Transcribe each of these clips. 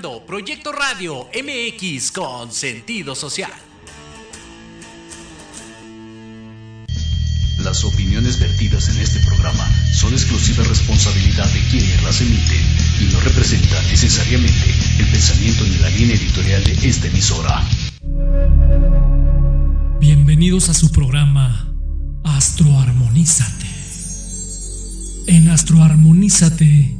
escuchando Proyecto Radio MX con sentido social. Las opiniones vertidas en este programa son exclusiva responsabilidad de quienes las emiten y no representan necesariamente el pensamiento ni la línea editorial de esta emisora. Bienvenidos a su programa Astroarmonízate. En Astroarmonízate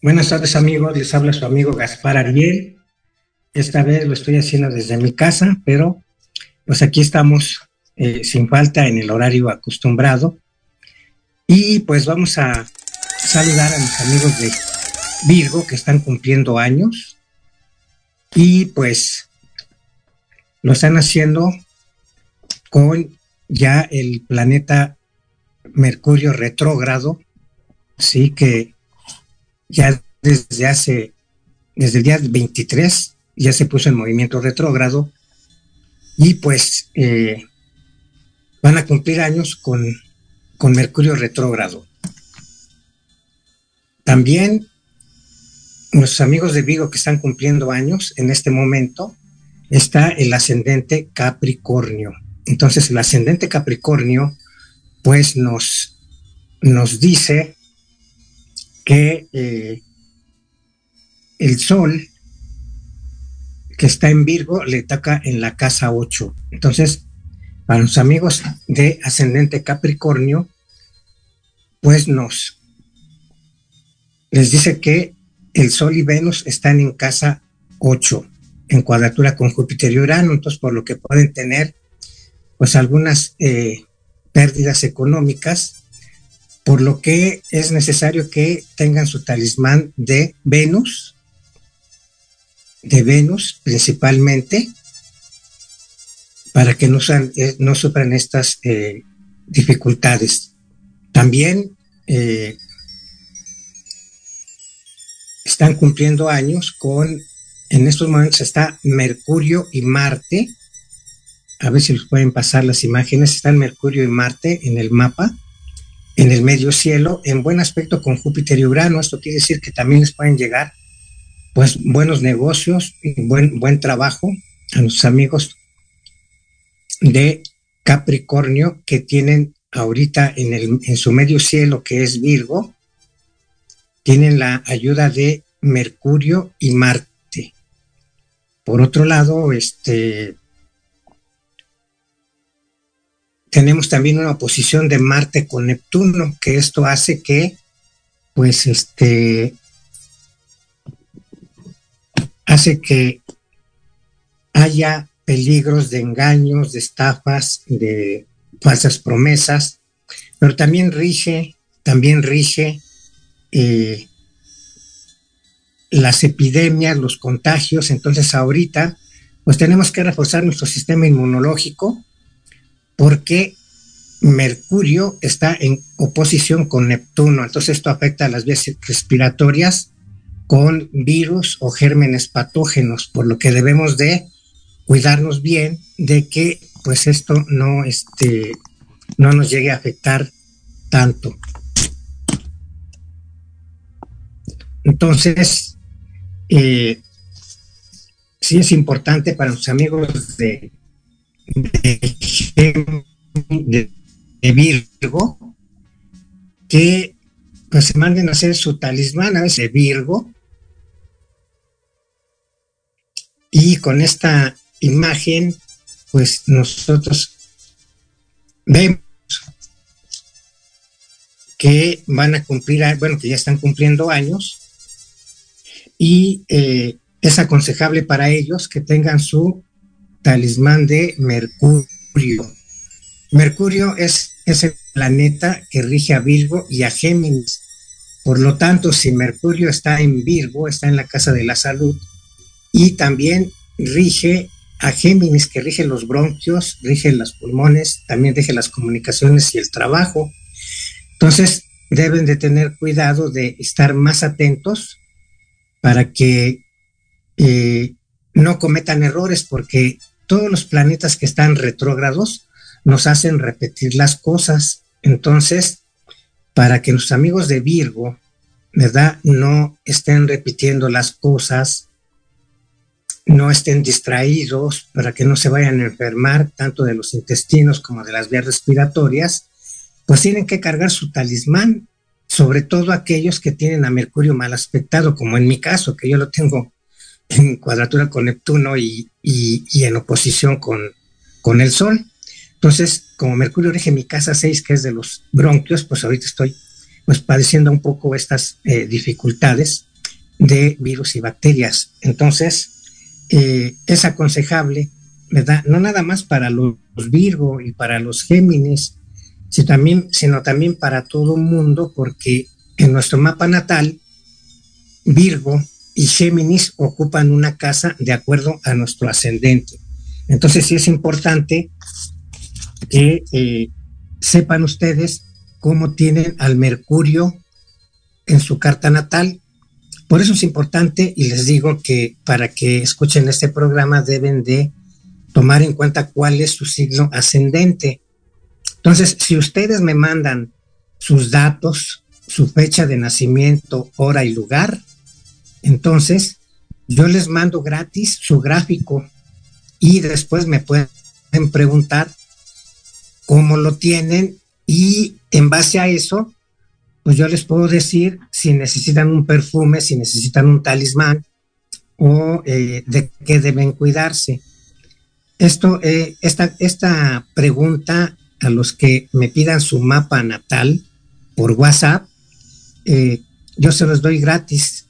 Buenas tardes amigos, les habla su amigo Gaspar Ariel. Esta vez lo estoy haciendo desde mi casa, pero pues aquí estamos eh, sin falta en el horario acostumbrado. Y pues vamos a saludar a mis amigos de Virgo que están cumpliendo años. Y pues lo están haciendo con ya el planeta Mercurio retrógrado, sí que ya desde hace, desde el día 23 ya se puso en movimiento retrógrado y pues eh, van a cumplir años con, con Mercurio retrógrado. También nuestros amigos de Vigo que están cumpliendo años en este momento está el ascendente Capricornio. Entonces el ascendente Capricornio pues nos, nos dice que eh, el Sol que está en Virgo le toca en la casa 8. Entonces, para los amigos de ascendente Capricornio, pues nos les dice que el Sol y Venus están en casa 8, en cuadratura con Júpiter y Urano, entonces por lo que pueden tener pues algunas eh, pérdidas económicas, por lo que es necesario que tengan su talismán de Venus, de Venus principalmente, para que no, eh, no sufran estas eh, dificultades. También están cumpliendo años con, en estos momentos está Mercurio y Marte, a ver si les pueden pasar las imágenes, están Mercurio y Marte en el mapa, en el medio cielo, en buen aspecto con Júpiter y Urano. Esto quiere decir que también les pueden llegar pues buenos negocios y buen, buen trabajo a nuestros amigos de Capricornio que tienen ahorita en, el, en su medio cielo, que es Virgo, tienen la ayuda de Mercurio y Marte. Por otro lado, este, tenemos también una oposición de Marte con Neptuno, que esto hace que, pues, este, hace que haya peligros de engaños, de estafas, de falsas promesas, pero también rige, también rige eh, las epidemias, los contagios, entonces ahorita, pues tenemos que reforzar nuestro sistema inmunológico, porque Mercurio está en oposición con Neptuno, entonces esto afecta a las vías respiratorias con virus o gérmenes patógenos, por lo que debemos de cuidarnos bien de que pues esto no, este, no nos llegue a afectar tanto. Entonces, eh, sí es importante para los amigos de de, Virgo que pues se manden a hacer su talismán a veces de Virgo y con esta imagen pues nosotros vemos que van a cumplir, bueno, que ya están cumpliendo años y eh, es aconsejable para ellos que tengan su talismán de Mercurio. Mercurio es ese planeta que rige a Virgo y a Géminis. Por lo tanto, si Mercurio está en Virgo, está en la casa de la salud y también rige a Géminis, que rige los bronquios, rige los pulmones, también rige las comunicaciones y el trabajo. Entonces, deben de tener cuidado de estar más atentos para que eh, no cometan errores, porque todos los planetas que están retrógrados nos hacen repetir las cosas. Entonces, para que los amigos de Virgo, ¿verdad? No estén repitiendo las cosas, no estén distraídos, para que no se vayan a enfermar tanto de los intestinos como de las vías respiratorias, pues tienen que cargar su talismán, sobre todo aquellos que tienen a Mercurio mal aspectado, como en mi caso, que yo lo tengo en cuadratura con Neptuno y, en oposición con, con el Sol. Entonces, como Mercurio rige mi casa 6, que es de los bronquios, pues ahorita estoy pues padeciendo un poco estas eh, dificultades de virus y bacterias. Entonces, eh, es aconsejable, ¿verdad? No nada más para los Virgo y para los Géminis, sino también, sino también para todo mundo, porque en nuestro mapa natal, Virgo y Géminis ocupan una casa de acuerdo a nuestro ascendente. Entonces sí es importante que eh, sepan ustedes cómo tienen al Mercurio en su carta natal. Por eso es importante y les digo que para que escuchen este programa deben de tomar en cuenta cuál es su signo ascendente. Entonces, si ustedes me mandan sus datos, su fecha de nacimiento, hora y lugar, entonces yo les mando gratis su gráfico y después me pueden preguntar cómo lo tienen y en base a eso, pues yo les puedo decir si necesitan un perfume, si necesitan un talismán o eh, de qué deben cuidarse. Esto, eh, esta, esta pregunta a los que me pidan su mapa natal por WhatsApp, eh, yo se los doy gratis.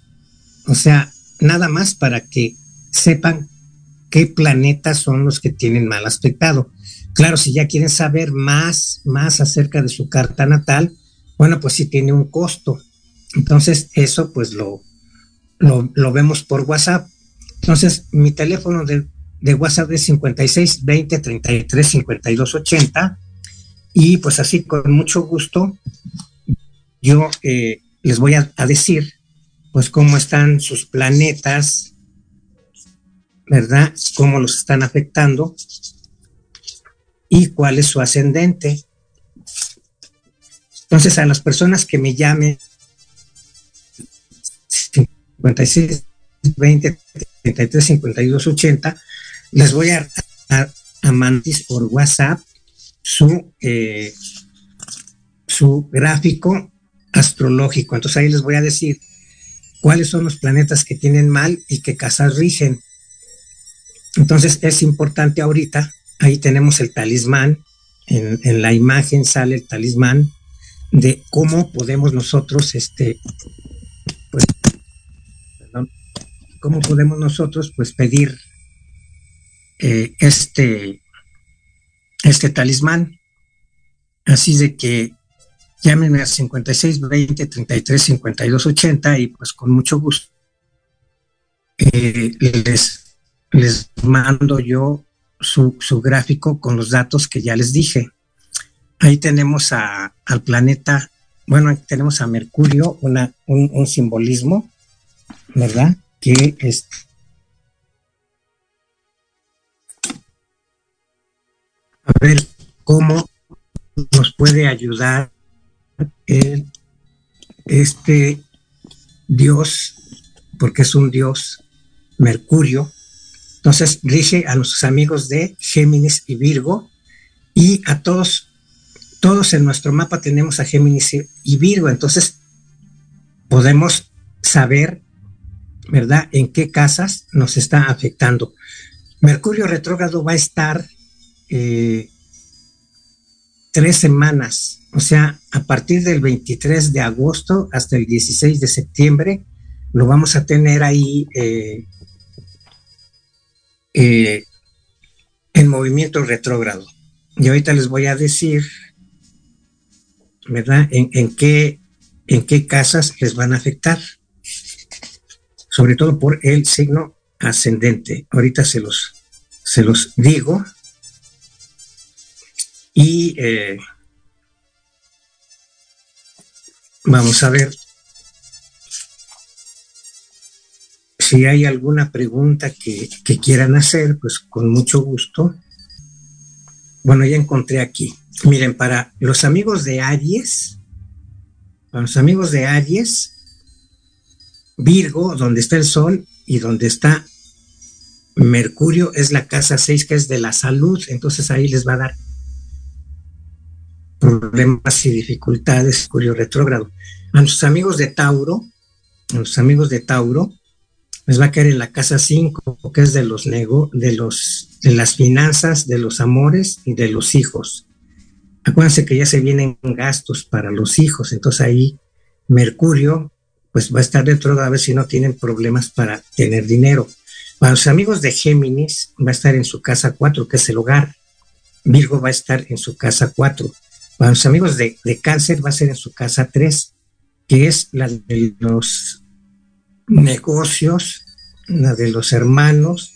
O sea, nada más para que sepan qué planetas son los que tienen mal aspectado. Claro, si ya quieren saber más, más acerca de su carta natal, bueno, pues sí tiene un costo. Entonces, eso pues lo, lo, vemos por WhatsApp. Entonces, mi teléfono de, WhatsApp es 56 20 33 52 80 y pues así con mucho gusto yo eh, les voy a, decir pues cómo están sus planetas, ¿verdad? Cómo los están afectando y cuál es su ascendente. Entonces, a las personas que me llamen 56 20 33 52 80, les voy a, a, mandar por WhatsApp su, eh, su gráfico astrológico. Entonces ahí les voy a decir cuáles son los planetas que tienen mal y qué casas rigen. Entonces es importante ahorita ahí tenemos el talismán, en, la imagen sale el talismán de cómo podemos nosotros, este, pues, perdón, cómo podemos nosotros, pues, pedir eh, este, este talismán. Así de que llámenme a 56 20 33 52 80 y pues con mucho gusto eh, les, les mando yo su, gráfico con los datos que ya les dije. Ahí tenemos a, al planeta, bueno, aquí tenemos a Mercurio, una, un, simbolismo, ¿verdad? Que es... A ver cómo nos puede ayudar el, este Dios, porque es un Dios, Mercurio, entonces rige a nuestros amigos de Géminis y Virgo y a todos, todos en nuestro mapa tenemos a Géminis y Virgo, entonces podemos saber, ¿verdad?, en qué casas nos está afectando. Mercurio retrógrado va a estar eh, tres semanas o sea, a partir del 23 de agosto hasta el 16 de septiembre, lo vamos a tener ahí eh, eh, en movimiento retrógrado. Y ahorita les voy a decir, ¿verdad? En, qué, en qué casas les van a afectar. Sobre todo por el signo ascendente. Ahorita se los, se los digo. Y eh, vamos a ver si hay alguna pregunta que, quieran hacer, pues con mucho gusto. Bueno, ya encontré aquí. Miren, para los amigos de Aries, para los amigos de Aries, Virgo, donde está el Sol y donde está Mercurio, es la casa 6, que es de la salud. Entonces ahí les va a dar problemas y dificultades, Mercurio retrógrado. A nuestros amigos de Tauro, a nuestros amigos de Tauro, les va a caer en la casa 5, que es de los nego, de los de las finanzas, de los amores y de los hijos. Acuérdense que ya se vienen gastos para los hijos, entonces ahí Mercurio pues va a estar dentro a ver si no tienen problemas para tener dinero. Para los amigos de Géminis va a estar en su casa 4, que es el hogar. Virgo va a estar en su casa 4. Para los amigos de, de Cáncer va a ser en su casa 3, que es la de los negocios, la de los hermanos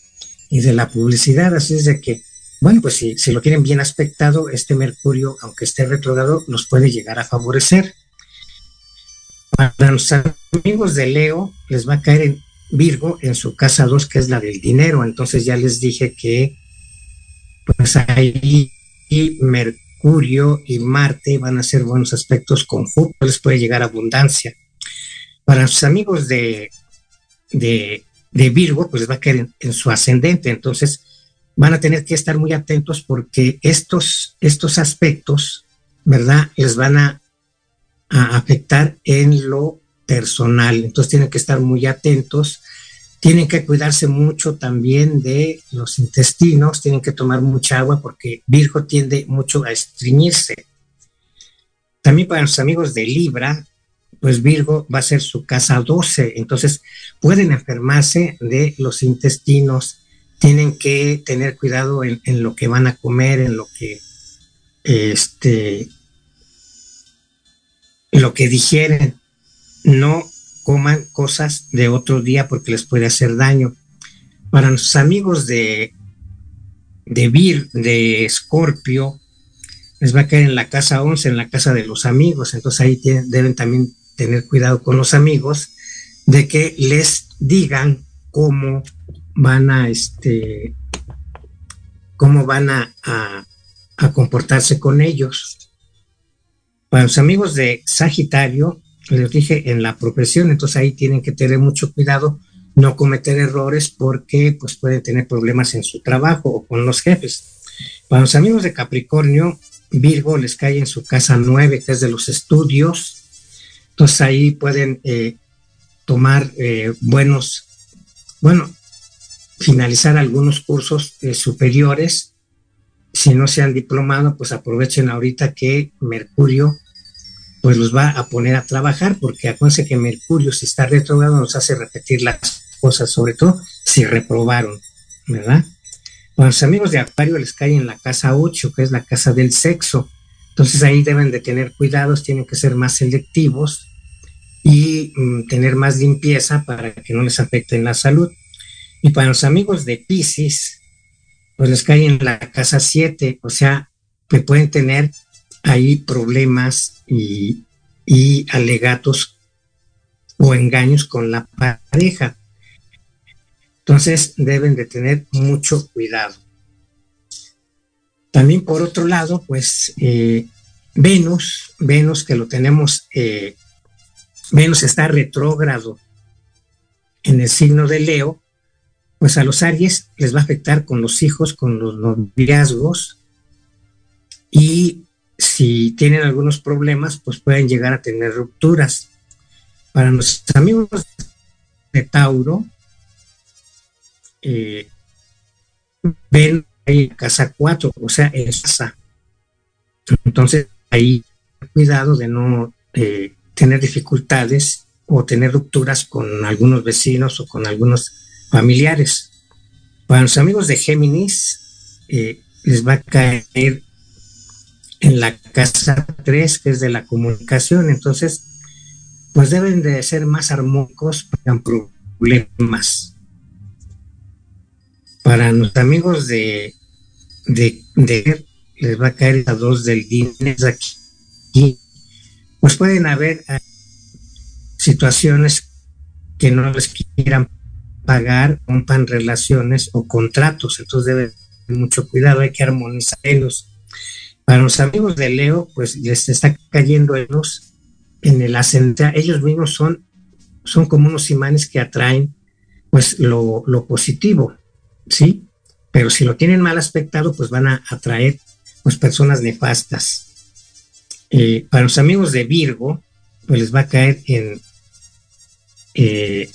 y de la publicidad. Así es de que, bueno, pues si, si lo tienen bien aspectado, este Mercurio, aunque esté retrogrado, nos puede llegar a favorecer. Para los amigos de Leo, les va a caer en Virgo en su casa 2, que es la del dinero. Entonces ya les dije que, pues ahí Mercurio y Marte van a ser buenos aspectos con Júpiter, les puede llegar abundancia. Para sus amigos de de, Virgo, pues les va a caer en, su ascendente. Entonces, van a tener que estar muy atentos porque estos, estos aspectos, ¿verdad? Les van a, afectar en lo personal. Entonces, tienen que estar muy atentos. Tienen que cuidarse mucho también de los intestinos, tienen que tomar mucha agua porque Virgo tiende mucho a estreñirse. También para los amigos de Libra, pues Virgo va a ser su casa 12, entonces pueden enfermarse de los intestinos, tienen que tener cuidado en, lo que van a comer, en lo que este lo que digieren, no coman cosas de otro día porque les puede hacer daño. Para los amigos de de Vir, de Escorpio, les va a caer en la casa 11, en la casa de los amigos, entonces ahí deben también tener cuidado con los amigos de que les digan cómo van a este cómo van a, a, comportarse con ellos. Para los amigos de Sagitario, les dije en la profesión, entonces ahí tienen que tener mucho cuidado, no cometer errores porque pues pueden tener problemas en su trabajo o con los jefes. Para los amigos de Capricornio, Virgo les cae en su casa 9, que es de los estudios, entonces ahí pueden eh, tomar eh, buenos, bueno, finalizar algunos cursos eh, superiores. Si no se han diplomado, pues aprovechen ahorita que Mercurio pues los va a poner a trabajar, porque acuérdense que Mercurio, si está retrogrado, nos hace repetir las cosas, sobre todo si reprobaron, ¿verdad? Cuando los amigos de Acuario les caen en la casa 8, que es la casa del sexo, entonces ahí deben de tener cuidados, tienen que ser más selectivos y mm, tener más limpieza para que no les afecte en la salud. Y para los amigos de Pisces, pues les cae en la casa 7, o sea, que pueden tener ahí problemas y, y alegatos o engaños con la pareja. Entonces deben de tener mucho cuidado. También por otro lado, pues eh, Venus, Venus que lo tenemos, eh, Venus está retrógrado en el signo de Leo, pues a los Aries les va a afectar con los hijos, con los noviazgos y si tienen algunos problemas, pues pueden llegar a tener rupturas. Para nuestros amigos de Tauro, eh, ven ahí casa 4, o sea, en casa. Entonces ahí cuidado de no eh, tener dificultades o tener rupturas con algunos vecinos o con algunos familiares. Para los amigos de Géminis, eh, les va a caer en la casa 3, que es de la comunicación. Entonces, pues deben de ser más armónicos para problemas. Para los amigos de, de, les va a caer a dos del dinero aquí. Pues pueden haber ah, situaciones que no les quieran pagar, rompan relaciones o contratos. Entonces deben tener mucho cuidado, hay que armonizarlos. Para los amigos de Leo, pues les está cayendo en los en el ascendente, ellos mismos son, son como unos imanes que atraen pues lo, positivo, ¿sí? Pero si lo tienen mal aspectado, pues van a atraer pues personas nefastas. Eh, para los amigos de Virgo, pues les va a caer en... Eh,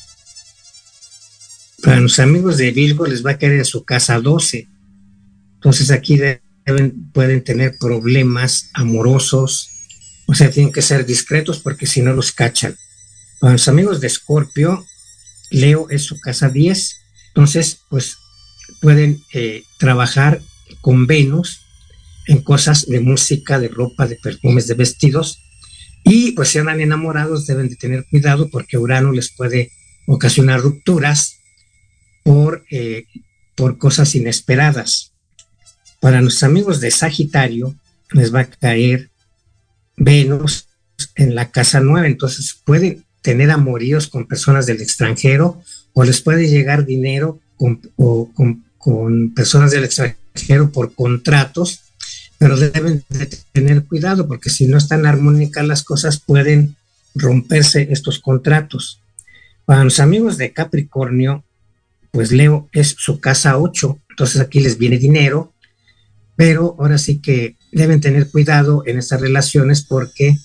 para los amigos de Virgo les va a caer en su casa 12. Entonces aquí deben, pueden tener problemas amorosos, o sea, tienen que ser discretos porque si no los cachan. Para los amigos de Escorpio, Leo es su casa 10, entonces pues pueden eh, trabajar con Venus en cosas de música, de ropa, de perfumes, de vestidos. Y pues si andan enamorados deben de tener cuidado porque Urano les puede ocasionar rupturas por, eh, por cosas inesperadas. Para los amigos de Sagitario les va a caer Venus en la casa nueva, entonces pueden tener amoríos con personas del extranjero o les puede llegar dinero con, con, personas del extranjero por contratos, pero deben de tener cuidado porque si no están armónicas las cosas pueden romperse estos contratos. Para los amigos de Capricornio, pues Leo es su casa 8, entonces aquí les viene dinero, pero ahora sí que deben tener cuidado en estas relaciones porque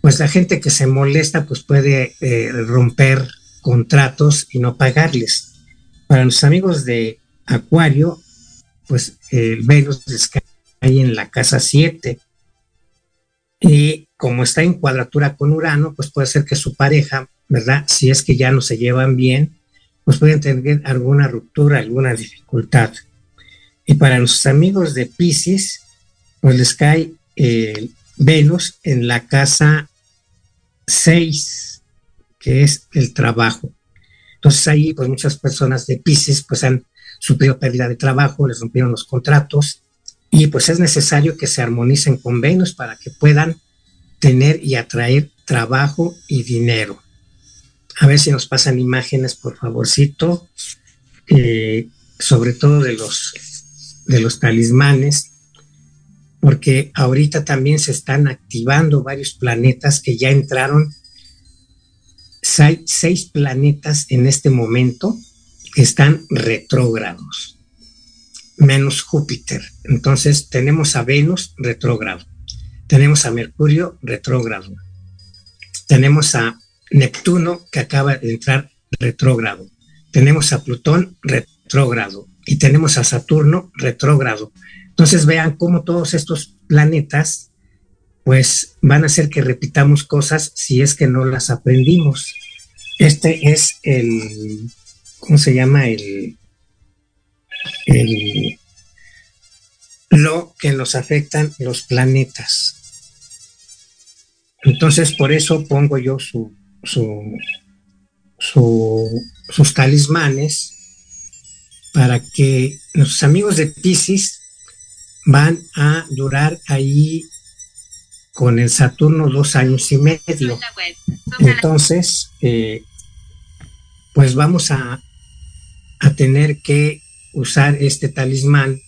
pues la gente que se molesta pues puede eh, romper contratos y no pagarles. Para los amigos de Acuario, pues el Venus les cae en la casa 7 y como está en cuadratura con Urano, pues puede ser que su pareja, ¿verdad? Si es que ya no se llevan bien, pues pueden tener alguna ruptura, alguna dificultad. Y para los amigos de Pisces, pues les cae eh, Venus en la casa 6, que es el trabajo. Entonces ahí, pues muchas personas de Pisces, pues han sufrido pérdida de trabajo, les rompieron los contratos, y pues es necesario que se armonicen con Venus para que puedan tener y atraer trabajo y dinero. A ver si nos pasan imágenes, por favorcito, eh, sobre todo de los, de los talismanes porque ahorita también se están activando varios planetas que ya entraron. Hay seis planetas en este momento que están retrógrados, menos Júpiter. Entonces tenemos a Venus retrógrado, tenemos a Mercurio retrógrado, tenemos a Neptuno que acaba de entrar retrógrado, tenemos a Plutón retrógrado y tenemos a Saturno retrógrado. Entonces vean cómo todos estos planetas pues van a hacer que repitamos cosas si es que no las aprendimos. Este es el, ¿cómo se llama? El, el lo que nos afectan los planetas. Entonces, por eso pongo yo su, su, sus talismanes para que nuestros amigos de Pisces van a durar ahí con el Saturno dos años y medio. Entonces, eh, pues vamos a, a tener que usar este talismán,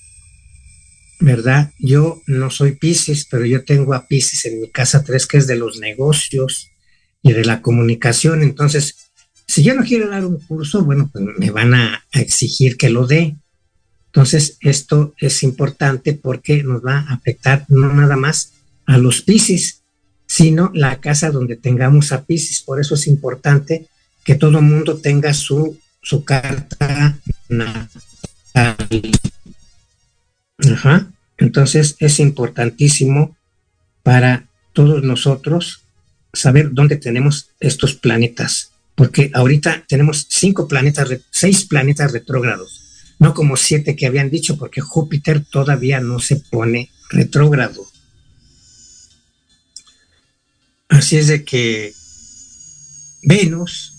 ¿verdad? Yo no soy Pisces, pero yo tengo a Pisces en mi casa 3, que es de los negocios y de la comunicación. Entonces, si yo no quiero dar un curso, bueno, pues me van a exigir que lo dé. Entonces, esto es importante porque nos va a afectar no nada más a los Pisces, sino la casa donde tengamos a Pisces. Por eso es importante que todo mundo tenga su, su carta natal. Ajá. Entonces, es importantísimo para todos nosotros saber dónde tenemos estos planetas, porque ahorita tenemos cinco planetas, seis planetas retrógrados, no como siete que habían dicho, porque Júpiter todavía no se pone retrógrado. Así es de que Venus,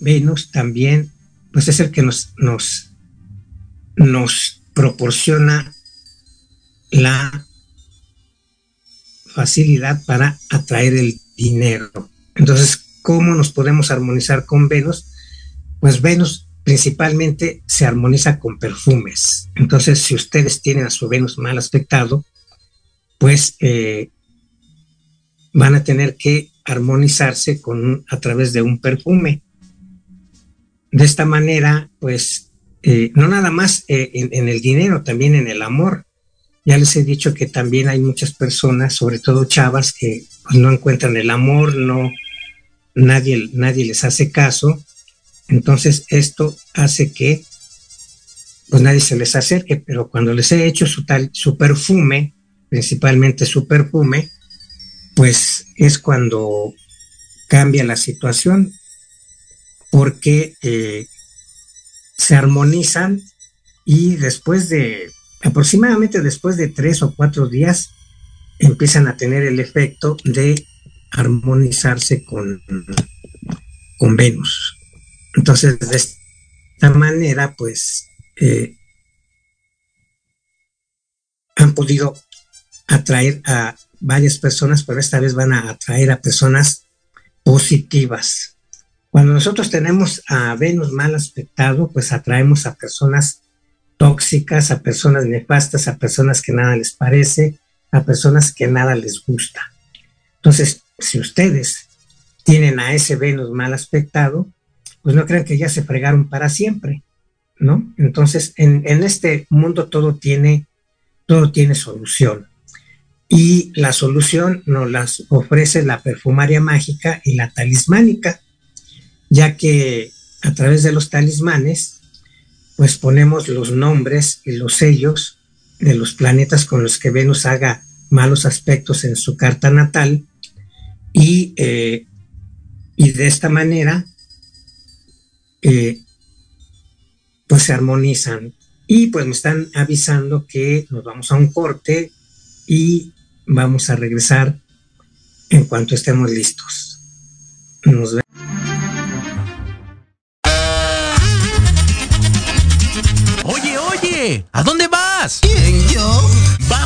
Venus también, pues es el que nos, nos, nos proporciona la facilidad para atraer el dinero. Entonces, ¿cómo nos podemos armonizar con Venus? Pues Venus principalmente se armoniza con perfumes. Entonces, si ustedes tienen a su Venus mal aspectado, pues eh, van a tener que armonizarse con, a través de un perfume. De esta manera, pues, eh, no nada más eh, en, el dinero, también en el amor. Ya les he dicho que también hay muchas personas, sobre todo chavas, que pues, no encuentran el amor, no, nadie, nadie les hace caso. Entonces esto hace que pues nadie se les acerque, pero cuando les he hecho su tal, su perfume, principalmente su perfume, pues es cuando cambia la situación, porque eh, se armonizan y después de aproximadamente después de tres o cuatro días empiezan a tener el efecto de armonizarse con, con Venus. Entonces, de esta manera, pues, eh, han podido atraer a varias personas, pero esta vez van a atraer a personas positivas. Cuando nosotros tenemos a Venus mal aspectado, pues atraemos a personas tóxicas, a personas nefastas, a personas que nada les parece, a personas que nada les gusta. Entonces, si ustedes tienen a ese Venus mal aspectado, pues no crean que ya se fregaron para siempre, ¿no? Entonces, en, este mundo todo tiene, todo tiene solución. Y la solución nos las ofrece la perfumaria mágica y la talismánica, ya que a través de los talismanes pues ponemos los nombres y los sellos de los planetas con los que Venus haga malos aspectos en su carta natal y, eh, y de esta manera eh, pues se armonizan y pues me están avisando que nos vamos a un corte y vamos a regresar en cuanto estemos listos. Nos vemos. ¿A dónde vas? ¿Quién, yo?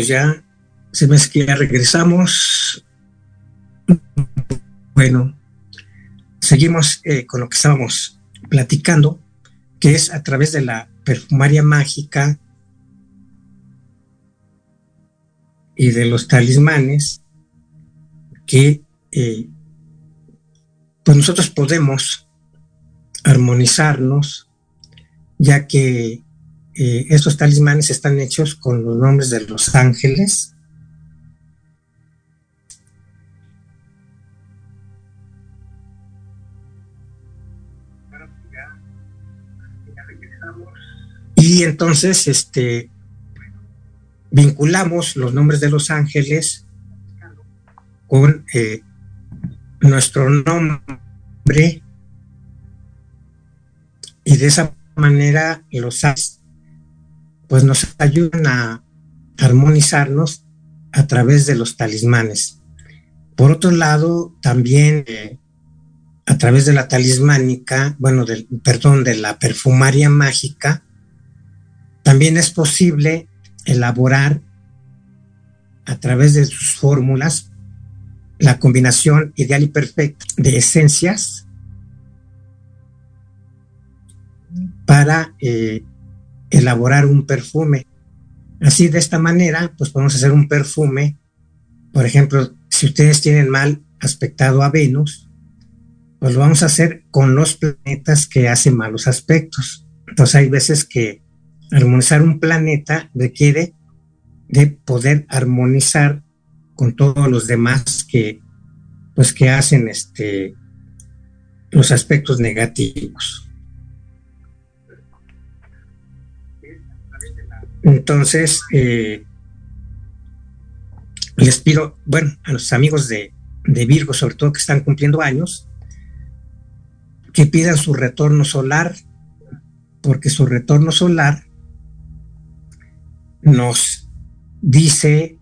Pues ya se me hace que ya regresamos. Bueno, seguimos eh, con lo que estábamos platicando, que es a través de la perfumaria mágica y de los talismanes que eh, pues nosotros podemos armonizarnos, ya que eh, estos talismanes están hechos con los nombres de los ángeles. Y entonces, este, vinculamos los nombres de los ángeles con eh, nuestro nombre y de esa manera los ángeles pues nos ayudan a armonizarnos a través de los talismanes. Por otro lado, también eh, a través de la talismánica, bueno, del, perdón, de la perfumaria mágica, también es posible elaborar a través de sus fórmulas la combinación ideal y perfecta de esencias para eh, elaborar un perfume. Así de esta manera, pues podemos hacer un perfume. Por ejemplo, si ustedes tienen mal aspectado a Venus, pues lo vamos a hacer con los planetas que hacen malos aspectos. Entonces hay veces que armonizar un planeta requiere de poder armonizar con todos los demás que pues que hacen este los aspectos negativos. Entonces, eh, les pido, bueno, a los amigos de, de Virgo, sobre todo que están cumpliendo años, que pidan su retorno solar, porque su retorno solar nos dice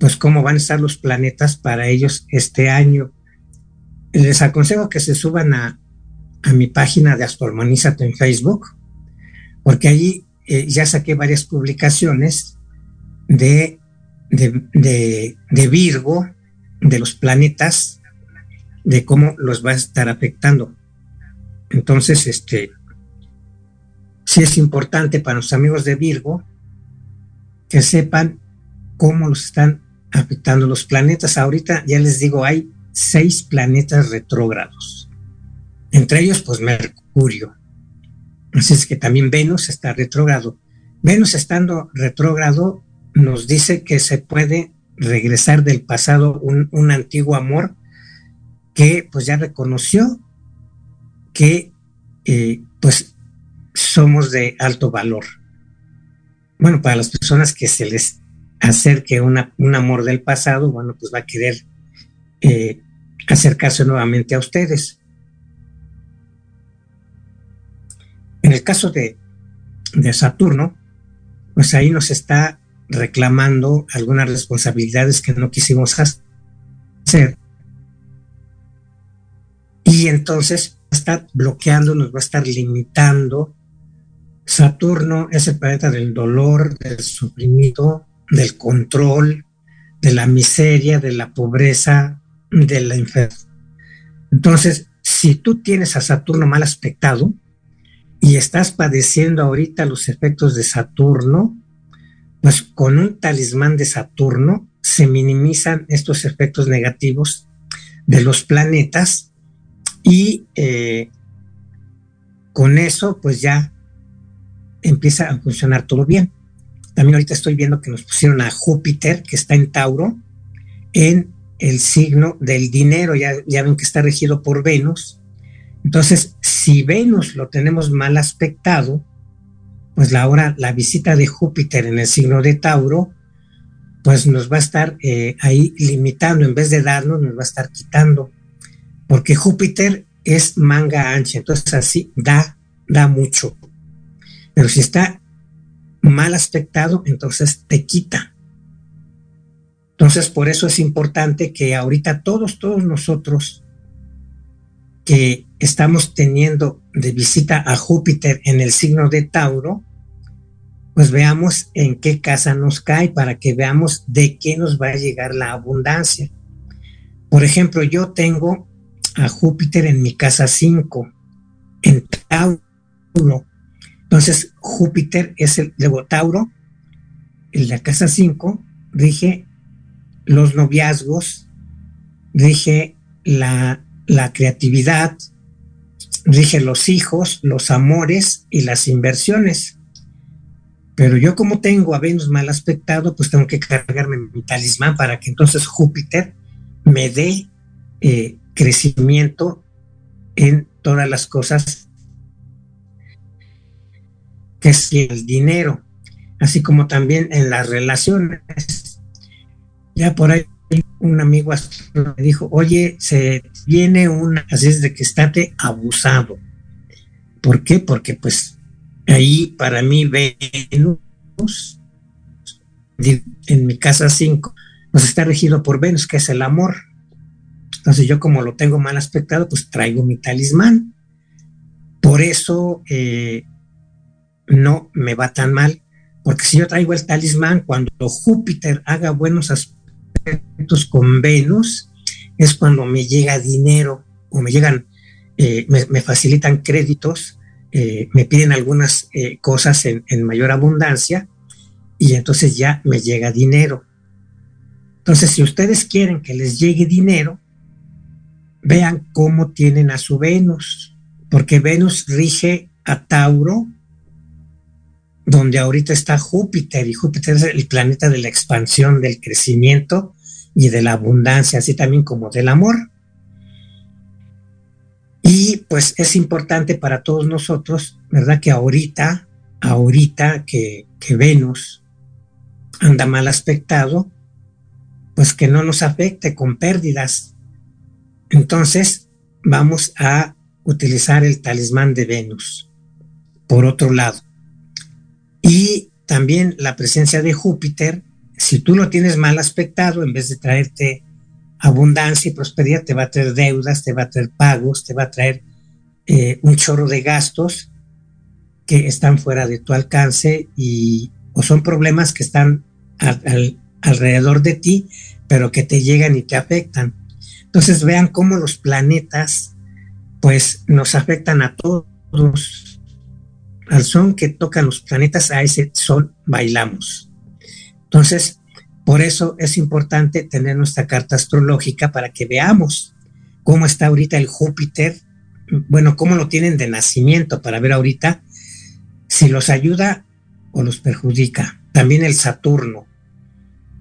pues cómo van a estar los planetas para ellos este año. Les aconsejo que se suban a, mi página de Astromanízate en Facebook, porque allí eh, ya saqué varias publicaciones de, de, de, Virgo, de los planetas, de cómo los va a estar afectando. Entonces, este, sí es importante para los amigos de Virgo que sepan cómo los están afectando los planetas. Ahorita ya les digo, hay seis planetas retrógrados. Entre ellos, pues Mercurio. Así es que también Venus está retrógrado. Venus estando retrógrado nos dice que se puede regresar del pasado un, antiguo amor que pues ya reconoció que eh, pues somos de alto valor. Bueno, para las personas que se les acerque un amor del pasado, bueno, pues va a querer eh, acercarse nuevamente a ustedes. En el caso de, Saturno, pues ahí nos está reclamando algunas responsabilidades que no quisimos hacer. Y entonces va a estar bloqueando, nos va a estar limitando. Saturno es el planeta del dolor, del sufrimiento, del control, de la miseria, de la pobreza, de la enfermedad. Entonces, si tú tienes a Saturno mal aspectado, y estás padeciendo ahorita los efectos de Saturno, pues con un talismán de Saturno se minimizan estos efectos negativos de los planetas y eh, con eso pues ya empieza a funcionar todo bien. También ahorita estoy viendo que nos pusieron a Júpiter, que está en Tauro, en el signo del dinero, ya, ya ven que está regido por Venus, entonces, si Venus lo tenemos mal aspectado, pues la hora, la visita de Júpiter en el signo de Tauro, pues nos va a estar eh, ahí limitando, en vez de darnos, nos va a estar quitando, porque Júpiter es manga ancha, entonces así da, da mucho. Pero si está mal aspectado, entonces te quita. Entonces, por eso es importante que ahorita todos, todos nosotros que estamos teniendo de visita a Júpiter en el signo de Tauro, pues veamos en qué casa nos cae para que veamos de qué nos va a llegar la abundancia. Por ejemplo, yo tengo a Júpiter en mi casa 5, en Tauro. Entonces, Júpiter es el de Tauro, en la casa 5, rige los noviazgos, rige la, la creatividad, rige los hijos, los amores y las inversiones. Pero yo como tengo a Venus mal aspectado, pues tengo que cargarme mi talismán para que entonces Júpiter me dé eh, crecimiento en todas las cosas que es el dinero, así como también en las relaciones. Ya por ahí un amigo me dijo, oye, se viene una, así es de que estate abusado. ¿Por qué? Porque pues ahí para mí Venus, en mi casa 5, pues está regido por Venus, que es el amor. Entonces yo como lo tengo mal aspectado, pues traigo mi talismán. Por eso eh, no me va tan mal, porque si yo traigo el talismán, cuando Júpiter haga buenos aspectos con Venus, es cuando me llega dinero o me llegan, eh, me, facilitan créditos, eh, me piden algunas cosas en, en mayor abundancia y entonces ya me llega dinero. Entonces, si ustedes quieren que les llegue dinero, vean cómo tienen a su Venus, porque Venus rige a Tauro, donde ahorita está Júpiter, y Júpiter es el planeta de la expansión, del crecimiento y de la abundancia, así también como del amor. Y pues es importante para todos nosotros, ¿verdad? Que ahorita, ahorita que, que Venus anda mal aspectado, pues que no nos afecte con pérdidas, entonces, vamos a utilizar el talismán de Venus, por otro lado. Y también la presencia de Júpiter, si tú lo tienes mal aspectado, en vez de traerte abundancia y prosperidad, te va a traer deudas, te va a traer pagos, te va a traer eh, un chorro de gastos que están fuera de tu alcance y o son problemas que están alrededor de ti, pero que te llegan y te afectan. Entonces vean cómo los planetas pues nos afectan a todos. Al son que tocan los planetas, a ese son bailamos. Entonces, por eso es importante tener nuestra carta astrológica para que veamos cómo está ahorita el Júpiter, bueno, cómo lo tienen de nacimiento, para ver ahorita si los ayuda o los perjudica. También el Saturno,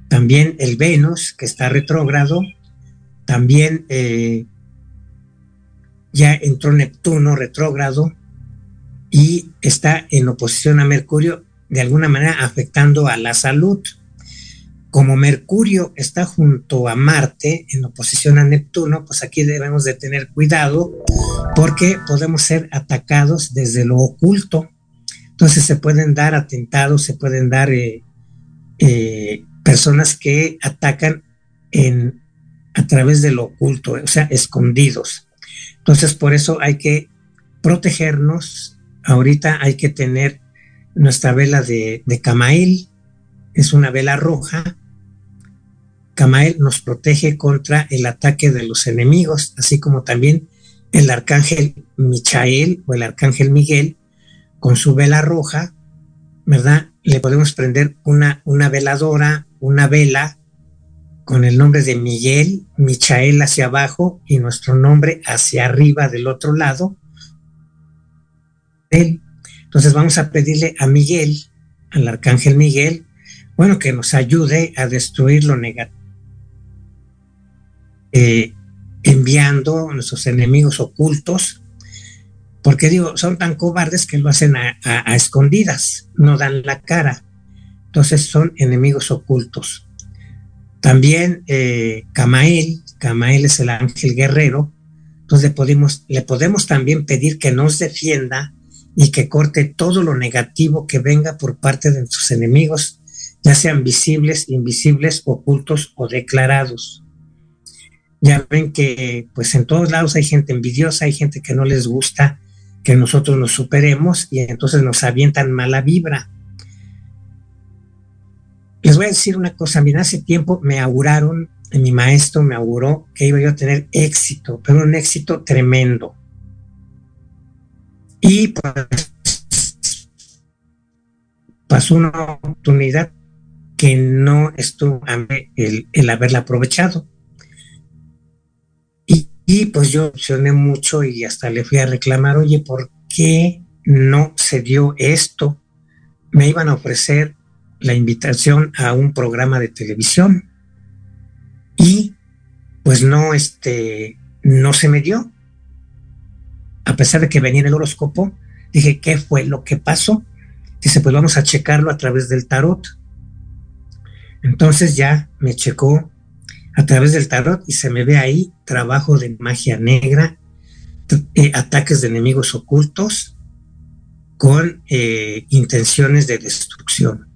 también el Venus, que está retrógrado, también eh, ya entró Neptuno retrógrado y está en oposición a Mercurio, de alguna manera afectando a la salud. Como Mercurio está junto a Marte en oposición a Neptuno, pues aquí debemos de tener cuidado porque podemos ser atacados desde lo oculto. Entonces se pueden dar atentados, se pueden dar eh, eh, personas que atacan en a través de lo oculto, o sea, escondidos. Entonces, por eso hay que protegernos. Ahorita hay que tener nuestra vela de, de Camael, es una vela roja. Camael nos protege contra el ataque de los enemigos, así como también el arcángel Michael o el arcángel Miguel con su vela roja, ¿verdad? Le podemos prender una, una veladora, una vela con el nombre de Miguel, Michael hacia abajo y nuestro nombre hacia arriba del otro lado. Entonces vamos a pedirle a Miguel, al arcángel Miguel, bueno, que nos ayude a destruir lo negativo, eh, enviando nuestros enemigos ocultos, porque digo, son tan cobardes que lo hacen a escondidas, no dan la cara. Entonces son enemigos ocultos. También eh, Camael, Camael es el ángel guerrero, entonces le podemos, le podemos también pedir que nos defienda y que corte todo lo negativo que venga por parte de nuestros enemigos, ya sean visibles, invisibles, ocultos o declarados. Ya ven que pues en todos lados hay gente envidiosa, hay gente que no les gusta que nosotros nos superemos y entonces nos avientan mala vibra. les voy a decir una cosa, mira, hace tiempo me auguraron, mi maestro me auguró que iba yo a tener éxito, pero un éxito tremendo. Y pues pasó una oportunidad que no estuvo el, el haberla aprovechado. Y, pues yo emocioné mucho y hasta le fui a reclamar, oye, ¿por qué no se dio esto? Me iban a ofrecer la invitación a un programa de televisión y pues no, este, no se me dio. A pesar de que venía en el horóscopo, dije, ¿qué fue lo que pasó? Dice, pues vamos a checarlo a través del tarot. Entonces ya me checó a través del tarot y se me ve ahí trabajo de magia negra, eh, ataques de enemigos ocultos con eh, intenciones de destrucción.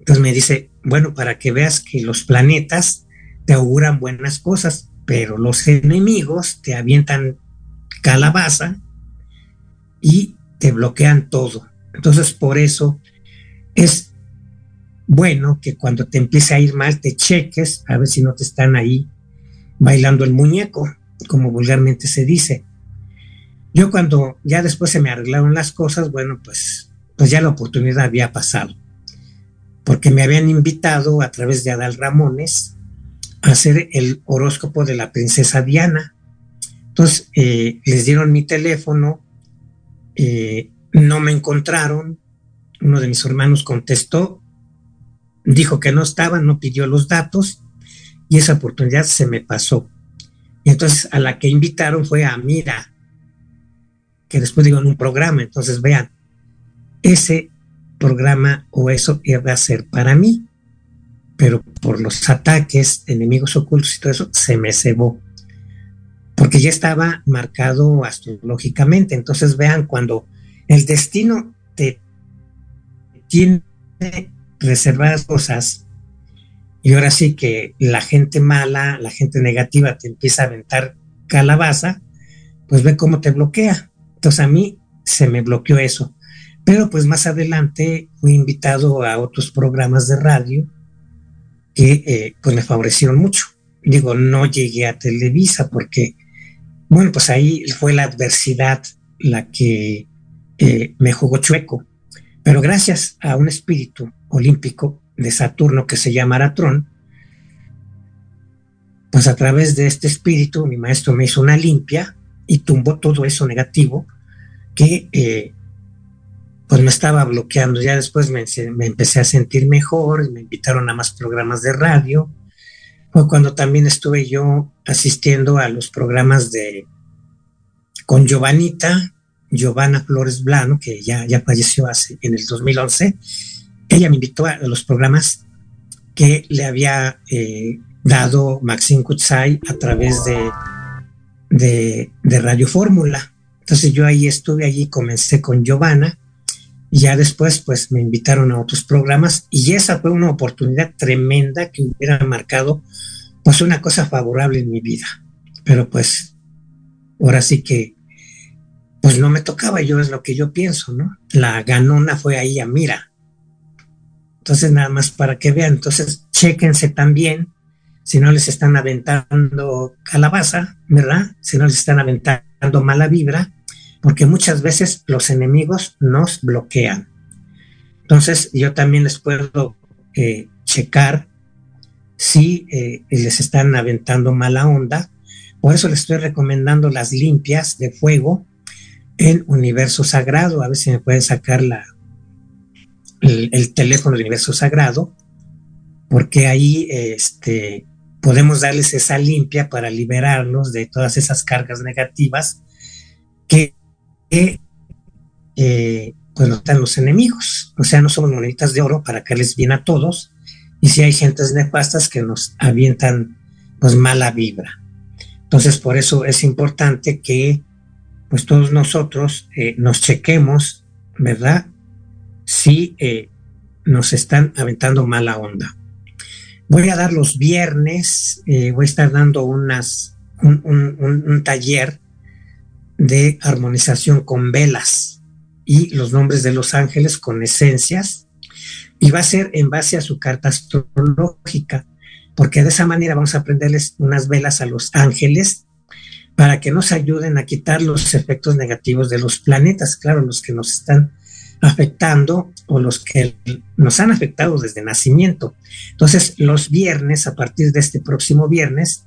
Entonces me dice, bueno, para que veas que los planetas te auguran buenas cosas, pero los enemigos te avientan calabaza y te bloquean todo. Entonces, por eso es bueno que cuando te empiece a ir mal, te cheques a ver si no te están ahí bailando el muñeco, como vulgarmente se dice. Yo cuando ya después se me arreglaron las cosas, bueno, pues, pues ya la oportunidad había pasado, porque me habían invitado a través de Adal Ramones a hacer el horóscopo de la princesa Diana. Entonces, eh, les dieron mi teléfono, eh, no me encontraron. Uno de mis hermanos contestó, dijo que no estaba, no pidió los datos y esa oportunidad se me pasó. Y entonces a la que invitaron fue a Mira, que después digo en un programa. Entonces vean, ese programa o eso iba a ser para mí, pero por los ataques, enemigos ocultos y todo eso, se me cebó. Porque ya estaba marcado astrológicamente. Entonces vean, cuando el destino te tiene reservadas cosas y ahora sí que la gente mala, la gente negativa te empieza a aventar calabaza, pues ve cómo te bloquea. Entonces a mí se me bloqueó eso. Pero pues más adelante fui invitado a otros programas de radio que eh, pues me favorecieron mucho. Digo, no llegué a Televisa porque, bueno, pues ahí fue la adversidad la que eh, me jugó chueco. Pero gracias a un espíritu olímpico de Saturno que se llama Aratrón, pues a través de este espíritu mi maestro me hizo una limpia y tumbó todo eso negativo que eh, pues me estaba bloqueando. Ya después me, me, empecé a sentir mejor, me invitaron a más programas de radio. Fue cuando también estuve yo asistiendo a los programas de con Giovanita, Giovanna Flores Blano, que ya, ya falleció hace, en el 2011, ella me invitó a, los programas que le había eh, dado Maxine Kutsai a través de, de, Radio Fórmula. Entonces yo ahí estuve, allí comencé con Giovanna y ya después pues me invitaron a otros programas y esa fue una oportunidad tremenda que hubiera marcado pues una cosa favorable en mi vida. Pero pues ahora sí que pues no me tocaba, yo es lo que yo pienso, ¿no? La ganona fue ahí a mira. Entonces, nada más para que vean, entonces, chéquense también si no les están aventando calabaza, ¿verdad? Si no les están aventando mala vibra, porque muchas veces los enemigos nos bloquean. Entonces, yo también les puedo eh, checar si eh, les están aventando mala onda. Por eso les estoy recomendando las limpias de fuego en Universo Sagrado. A ver si me pueden sacar la, el, teléfono del Universo Sagrado, porque ahí este, podemos darles esa limpia para liberarnos de todas esas cargas negativas que, eh, pues nos dan los enemigos. O sea, no somos moneditas de oro para caerles bien a todos. Y si hay gentes nefastas que nos avientan pues mala vibra. Entonces, por eso es importante que pues todos nosotros eh, nos chequemos, ¿verdad? Si eh, nos están aventando mala onda. Voy a dar los viernes, eh, voy a estar dando unas, un, taller de armonización con velas y los nombres de los ángeles con esencias. Y va a ser en base a su carta astrológica, porque de esa manera vamos a prenderles unas velas a los ángeles para que nos ayuden a quitar los efectos negativos de los planetas, claro, los que nos están afectando o los que nos han afectado desde nacimiento. Entonces, los viernes, a partir de este próximo viernes,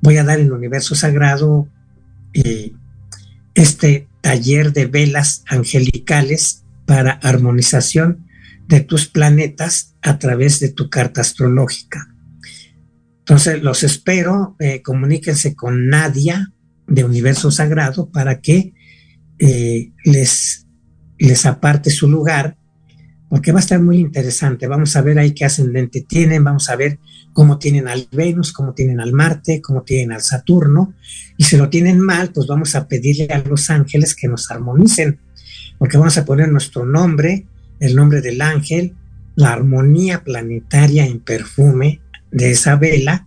voy a dar en el universo sagrado eh, este taller de velas angelicales para armonización de tus planetas a través de tu carta astrológica. Entonces, los espero, eh, comuníquense con Nadia de Universo Sagrado para que eh, les, les aparte su lugar, porque va a estar muy interesante. Vamos a ver ahí qué ascendente tienen, vamos a ver cómo tienen al Venus, cómo tienen al Marte, cómo tienen al Saturno. Y si lo tienen mal, pues vamos a pedirle a los ángeles que nos armonicen, porque vamos a poner nuestro nombre, el nombre del ángel, la armonía planetaria en perfume de esa vela,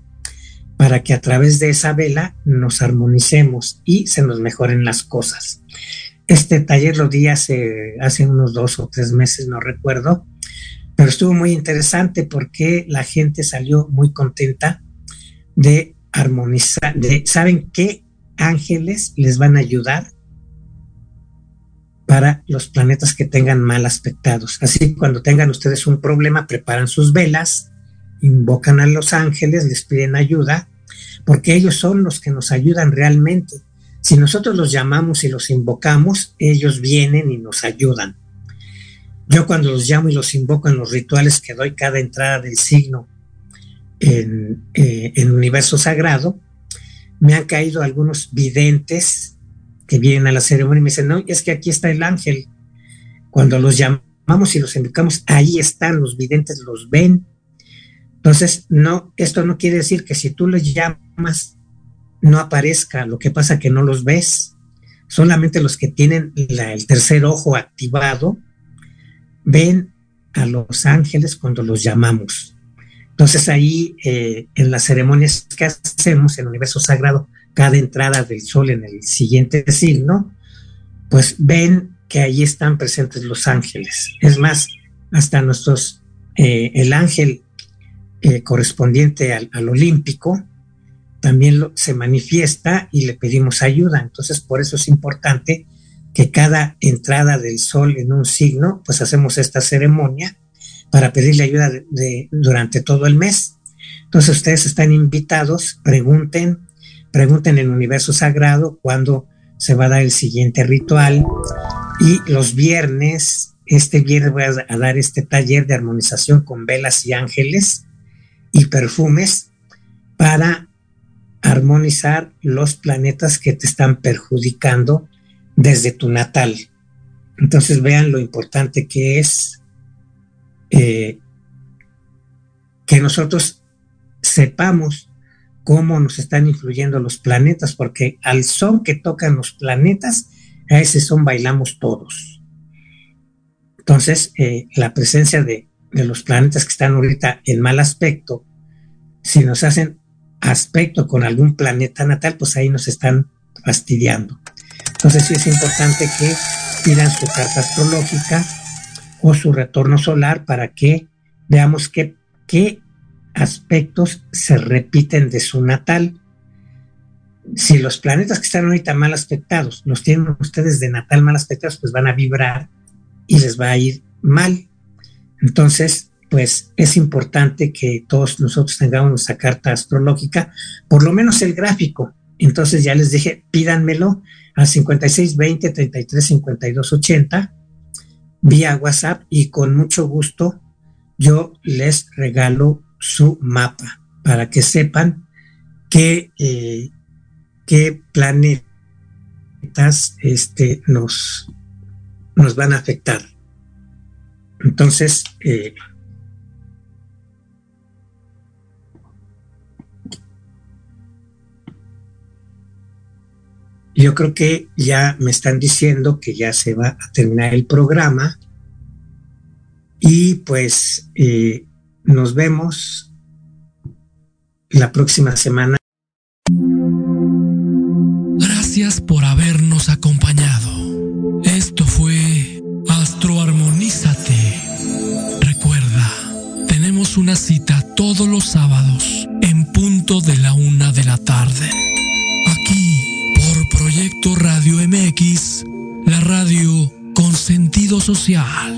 para que a través de esa vela nos armonicemos y se nos mejoren las cosas. Este taller lo di hace, hace unos dos o tres meses, no recuerdo, pero estuvo muy interesante porque la gente salió muy contenta de armonizar, de saben qué ángeles les van a ayudar para los planetas que tengan mal aspectados. Así cuando tengan ustedes un problema, preparan sus velas, invocan a los ángeles, les piden ayuda, porque ellos son los que nos ayudan realmente. Si nosotros los llamamos y los invocamos, ellos vienen y nos ayudan. Yo cuando los llamo y los invoco en los rituales que doy cada entrada del signo en, eh, universo sagrado, me han caído algunos videntes que vienen a la ceremonia y me dicen, no, es que aquí está el ángel. Cuando los llamamos y los invocamos, ahí están los videntes, los ven. Entonces, no, esto no quiere decir que si tú los llamas, no aparezca. Lo que pasa que no los ves. Solamente los que tienen el tercer ojo activado ven a los ángeles cuando los llamamos. Entonces ahí eh, en las ceremonias que hacemos en el universo sagrado, cada entrada del sol en el siguiente signo, pues ven que ahí están presentes los ángeles. Es más, hasta nuestros, eh, el ángel eh, correspondiente al, olímpico también se manifiesta y le pedimos ayuda. Entonces, por eso es importante que cada entrada del sol en un signo, pues hacemos esta ceremonia para pedirle ayuda durante todo el mes. Entonces ustedes están invitados, pregunten, pregunten en el universo sagrado cuándo se va a dar el siguiente ritual y los viernes, este viernes voy a dar este taller de armonización con velas y ángeles y perfumes para armonizar los planetas que te están perjudicando desde tu natal. Entonces vean lo importante que es eh, que nosotros sepamos cómo nos están influyendo los planetas, porque al son que tocan los planetas, a ese son bailamos todos. Entonces, eh, la presencia de, de los planetas que están ahorita en mal aspecto, si nos hacen aspecto con algún planeta natal, pues ahí nos están fastidiando. Entonces sí es importante que pidan su carta astrológica o su retorno solar para que veamos qué, qué aspectos se repiten de su natal. Si los planetas que están ahorita mal aspectados los tienen ustedes de natal mal aspectados, pues van a vibrar y les va a ir mal. Entonces, pues es importante que todos nosotros tengamos nuestra carta astrológica, por lo menos el gráfico. Entonces ya les dije, pídanmelo al 5620 33 52 80 vía WhatsApp y con mucho gusto yo les regalo su mapa para que sepan qué, eh, qué planetas este, nos, nos van a afectar. Entonces, eh, Yo creo que ya me están diciendo que ya se va a terminar el programa y pues eh, nos vemos la próxima semana. una cita todos los sábados en punto de la una de la tarde. Aquí, por Proyecto Radio MX, la radio con sentido social.